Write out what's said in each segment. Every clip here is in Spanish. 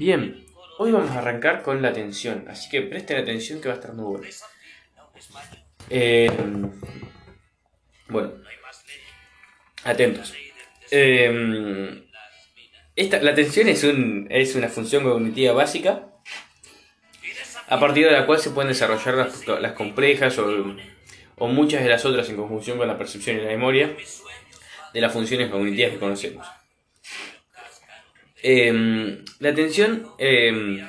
Bien, hoy vamos a arrancar con la atención, así que presten atención que va a estar muy bueno. Eh, bueno, atentos. Eh, esta, la atención es, un, es una función cognitiva básica a partir de la cual se pueden desarrollar las, las complejas o, o, muchas de las otras en conjunción con la percepción y la memoria de las funciones cognitivas que conocemos. Eh, la atención eh,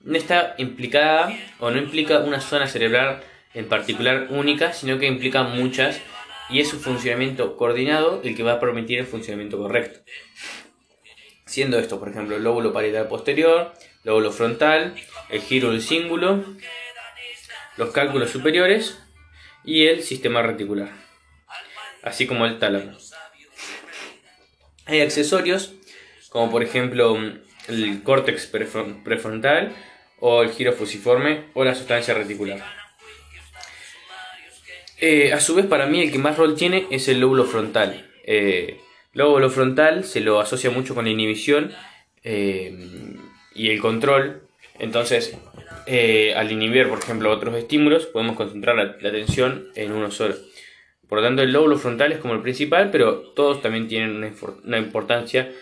no está implicada o no implica una zona cerebral en particular única, sino que implica muchas y es su funcionamiento coordinado el que va a permitir el funcionamiento correcto. Siendo esto, por ejemplo, el lóbulo parietal posterior, lóbulo frontal, el giro del cíngulo, los cálculos superiores y el sistema reticular, así como el tálamo. Hay accesorios, como por ejemplo el córtex prefrontal o el giro fusiforme o la sustancia reticular. Eh, a su vez, para mí el que más rol tiene es el lóbulo frontal. Eh, lóbulo frontal se lo asocia mucho con la inhibición eh, y el control. Entonces, eh, al inhibir, por ejemplo, otros estímulos, podemos concentrar la, atención en uno solo. Por lo tanto, el lóbulo frontal es como el principal, pero todos también tienen una, importancia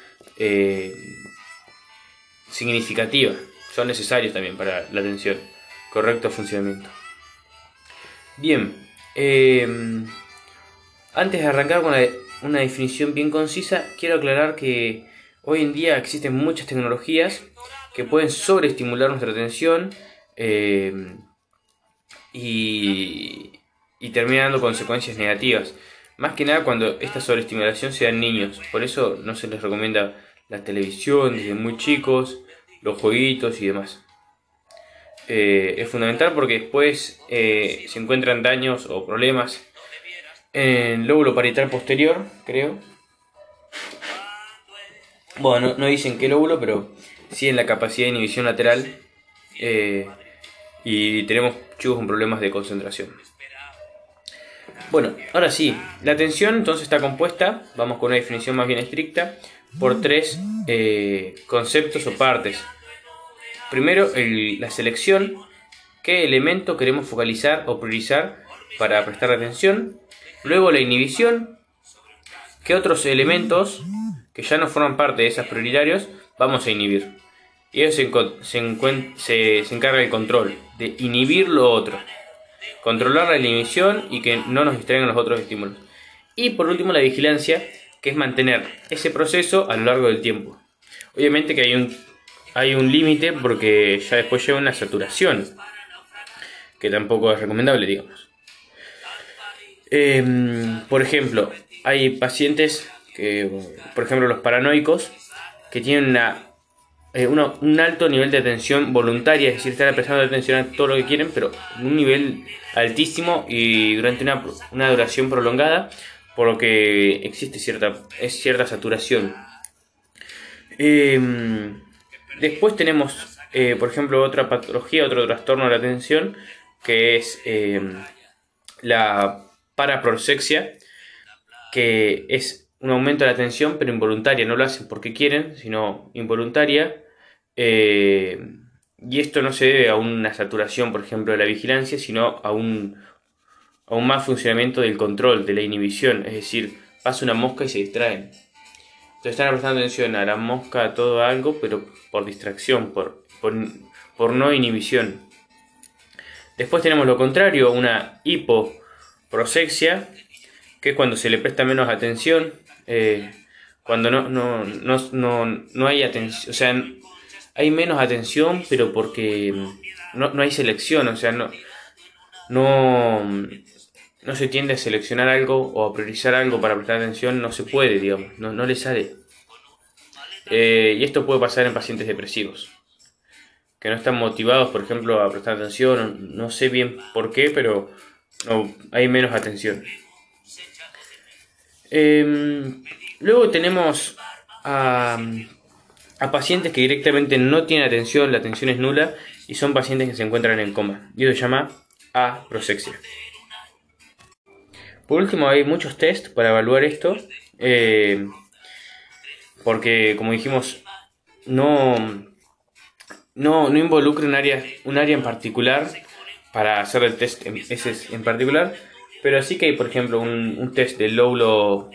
significativa. Son necesarios también para la atención. Correcto funcionamiento. Bien, eh, antes de arrancar con una definición bien concisa, quiero aclarar que hoy en día existen muchas tecnologías que pueden sobreestimular nuestra atención eh, y, y terminar dando consecuencias negativas. Más que nada cuando esta sobreestimulación sea en niños. Por eso no se les recomienda la televisión desde muy chicos, los jueguitos y demás. Eh, es fundamental porque después eh, se encuentran daños o problemas en el lóbulo parietal posterior, creo. Bueno, no, no, dicen qué lóbulo, pero sí en la capacidad de inhibición lateral. Eh, y tenemos chicos con problemas de concentración. Bueno, ahora sí, la atención entonces está compuesta, vamos con una definición más bien estricta, por tres eh, conceptos o partes. Primero, la selección, qué elemento queremos focalizar o priorizar para prestar atención. Luego la inhibición, qué otros elementos que ya no forman parte de esas prioritarios vamos a inhibir. Y eso se, se encarga el control, de inhibir lo otro. Controlar la inhibición y que no nos distraigan los otros estímulos. Y por último la vigilancia, que es mantener ese proceso a lo largo del tiempo. Obviamente que hay un, hay un límite porque ya después lleva una saturación, que tampoco es recomendable, digamos. Eh, por ejemplo, hay pacientes que, por ejemplo, los paranoicos, que tienen una, eh, un alto nivel de atención voluntaria, es decir, están atención a todo lo que quieren, pero un nivel altísimo y durante una, una duración prolongada, por lo que existe cierta, es cierta saturación. Eh, después tenemos, eh, por ejemplo, otra patología, otro trastorno de la atención, que es eh, la paraprosexia, que es un aumento de la atención, pero involuntaria, no lo hacen porque quieren, sino involuntaria. Eh, y esto no se debe a una saturación, por ejemplo, de la vigilancia, sino a un, a un más funcionamiento del control, de la inhibición. Es decir, pasa una mosca y se distraen. Entonces están prestando atención a la mosca, a todo algo, pero por distracción, por, por, por no inhibición. Después tenemos lo contrario, una hipoprosexia, que es cuando se le presta menos atención, eh, cuando no, no, no, no, no hay atención, o sea, hay menos atención, pero porque no, no hay selección, o sea, no, no, no se tiende a seleccionar algo o a priorizar algo para prestar atención, no se puede, digamos, no, no le sale. Eh, y esto puede pasar en pacientes depresivos, que no están motivados, por ejemplo, a prestar atención, no sé bien por qué, pero no, hay menos atención. Eh, luego tenemos a, pacientes que directamente no tienen atención, la atención es nula, y son pacientes que se encuentran en coma. Y eso se llama aprosexia. Por último, hay muchos test para evaluar esto, eh, porque como dijimos, no, no, no involucre un área, un área en particular para hacer el test en, ese en particular, pero sí que hay, por ejemplo, un, un test del lóbulo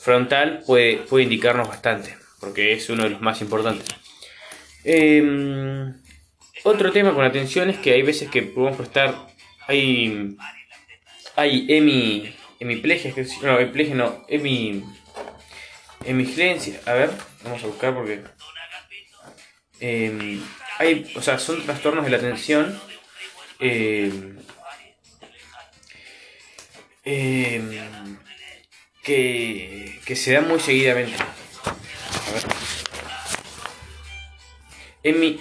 frontal puede, puede indicarnos bastante, porque es uno de los más importantes. Em, otro tema con atención es que hay veces que podemos prestar, hay, hay hemi, hemiplegias, no, hemiplegia no, hemi, hemigencia, a ver, vamos a buscar porque... Em, hay, o sea, son trastornos de la atención em, que, se dan muy seguidamente. A ver.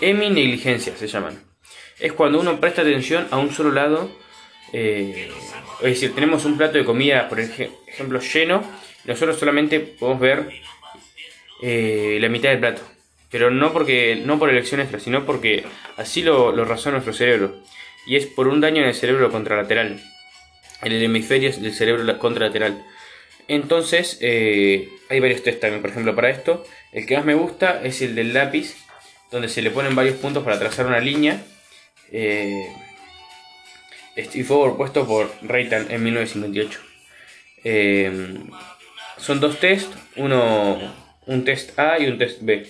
Emi, negligencia se llaman. Es cuando uno presta atención a un solo lado. Eh, es decir, tenemos un plato de comida, por ejemplo, lleno. nosotros solamente podemos ver eh, la mitad del plato. Pero no porque no por elección extra, sino porque así lo, lo razona nuestro cerebro. Y es por un daño en el cerebro contralateral. En el hemisferio del cerebro contralateral. Entonces, eh, hay varios test también, por ejemplo, para esto. El que más me gusta es el del lápiz donde se le ponen varios puntos para trazar una línea. Eh, y fue propuesto por Reitan en 1958. Eh, son dos test, uno, un test A y un test B.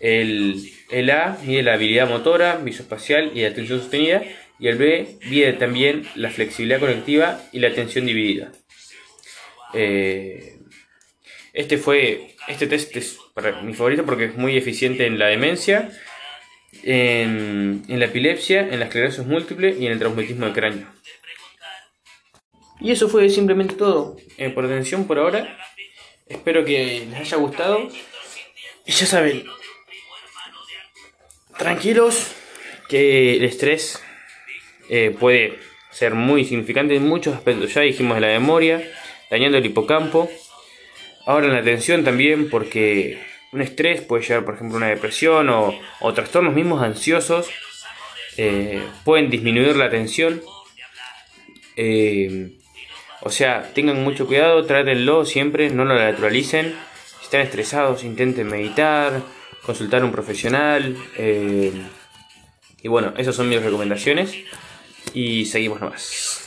El, el A mide la habilidad motora, visoespacial y la atención sostenida, y el B mide también la flexibilidad conectiva y la atención dividida. Eh, este fue este test es mi favorito porque es muy eficiente en la demencia, en, la epilepsia, en la esclerosis múltiple y en el traumatismo de cráneo. Y eso fue simplemente todo. Eh, por atención por ahora. Espero que les haya gustado. Y ya saben, tranquilos, que el estrés eh, puede ser muy significante en muchos aspectos. Ya dijimos de la memoria, dañando el hipocampo, Ahora en la atención también porque un estrés puede llevar, por ejemplo, una depresión o, trastornos mismos ansiosos. Eh, pueden disminuir la atención. Eh, o sea, tengan mucho cuidado, trátenlo siempre, no lo naturalicen. Si están estresados, intenten meditar, consultar a un profesional. Y bueno, esas son mis recomendaciones. Y seguimos nomás.